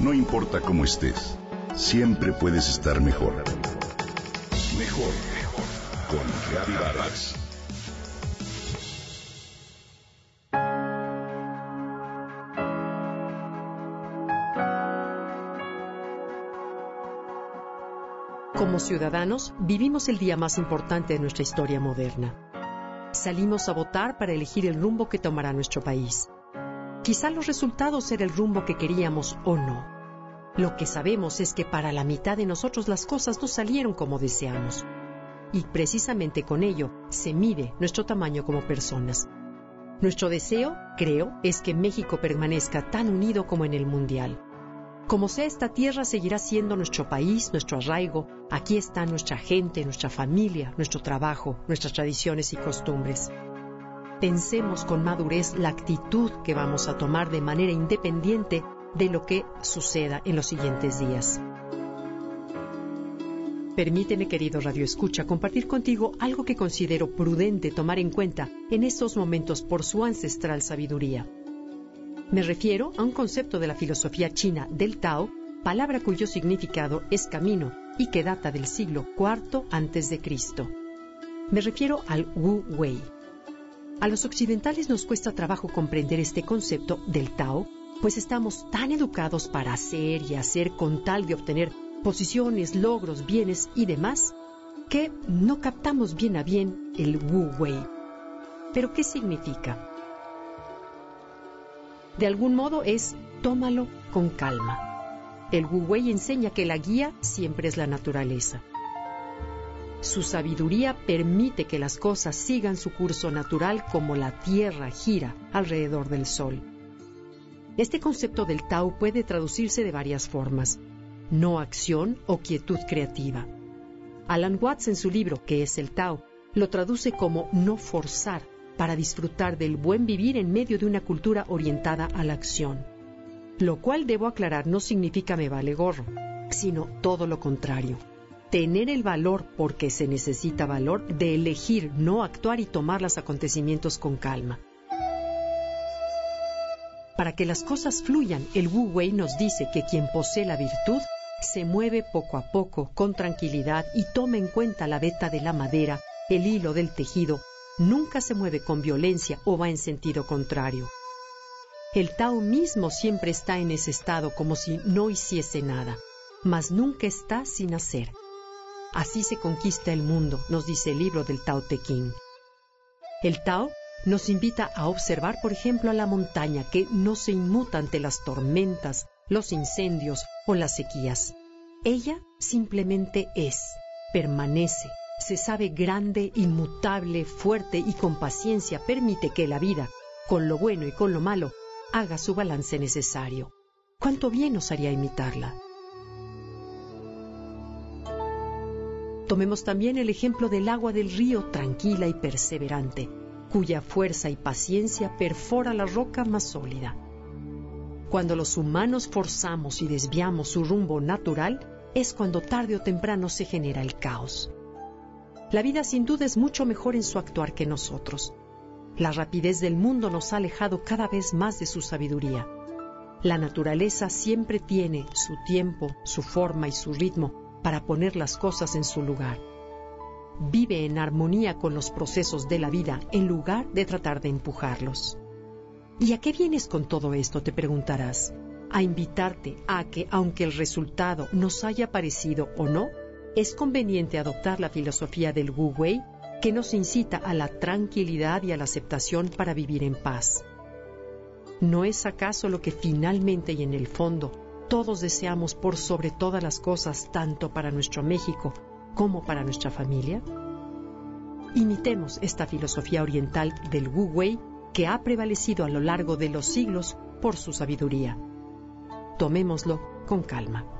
No importa cómo estés, siempre puedes estar mejor. Mejor, mejor. Con Reavivadas. Como ciudadanos, vivimos el día más importante de nuestra historia moderna. Salimos a votar para elegir el rumbo que tomará nuestro país. Quizá los resultados eran el rumbo que queríamos o no. Lo que sabemos es que para la mitad de nosotros las cosas no salieron como deseamos. Y precisamente con ello se mide nuestro tamaño como personas. Nuestro deseo, creo, es que México permanezca tan unido como en el Mundial. Como sea, esta tierra seguirá siendo nuestro país, nuestro arraigo. Aquí está nuestra gente, nuestra familia, nuestro trabajo, nuestras tradiciones y costumbres. Pensemos con madurez la actitud que vamos a tomar de manera independiente de lo que suceda en los siguientes días. Permíteme, querido Radio Escucha, compartir contigo algo que considero prudente tomar en cuenta en estos momentos por su ancestral sabiduría. Me refiero a un concepto de la filosofía china del Tao, palabra cuyo significado es camino y que data del siglo IV Cristo. Me refiero al Wu Wei. A los occidentales nos cuesta trabajo comprender este concepto del Tao, pues estamos tan educados para hacer y hacer con tal de obtener posiciones, logros, bienes y demás, que no captamos bien a bien el Wu Wei. ¿Pero qué significa? De algún modo es tómalo con calma. El Wu Wei enseña que la guía siempre es la naturaleza. Su sabiduría permite que las cosas sigan su curso natural como la Tierra gira alrededor del Sol. Este concepto del Tao puede traducirse de varias formas. No acción o quietud creativa. Alan Watts en su libro ¿Qué es el Tao? lo traduce como no forzar, para disfrutar del buen vivir en medio de una cultura orientada a la acción. Lo cual debo aclarar no significa me vale gorro, sino todo lo contrario. Tener el valor, porque se necesita valor, de elegir no actuar y tomar los acontecimientos con calma. Para que las cosas fluyan, el Wu Wei nos dice que quien posee la virtud se mueve poco a poco, con tranquilidad y toma en cuenta la veta de la madera, el hilo del tejido, nunca se mueve con violencia o va en sentido contrario. El Tao mismo siempre está en ese estado como si no hiciese nada, mas nunca está sin hacer. Así se conquista el mundo, nos dice el libro del Tao Te Ching. El Tao nos invita a observar, por ejemplo, a la montaña que no se inmuta ante las tormentas, los incendios o las sequías. Ella simplemente es, permanece, se sabe grande, inmutable, fuerte y con paciencia permite que la vida, con lo bueno y con lo malo, haga su balance necesario. ¿Cuánto bien nos haría imitarla? Tomemos también el ejemplo del agua del río tranquila y perseverante, cuya fuerza y paciencia perfora la roca más sólida. Cuando los humanos forzamos y desviamos su rumbo natural, es cuando tarde o temprano se genera el caos. La vida sin duda es mucho mejor en su actuar que nosotros. La rapidez del mundo nos ha alejado cada vez más de su sabiduría. La naturaleza siempre tiene su tiempo, su forma y su ritmo para poner las cosas en su lugar. Vive en armonía con los procesos de la vida en lugar de tratar de empujarlos. ¿Y a qué vienes con todo esto? te preguntarás. A invitarte a que, aunque el resultado nos haya parecido o no, es conveniente adoptar la filosofía del Wu Wei que nos incita a la tranquilidad y a la aceptación para vivir en paz. ¿No es acaso lo que finalmente y en el fondo todos deseamos por sobre todas las cosas, tanto para nuestro México como para nuestra familia? Imitemos esta filosofía oriental del Wu Wei que ha prevalecido a lo largo de los siglos por su sabiduría. Tomémoslo con calma.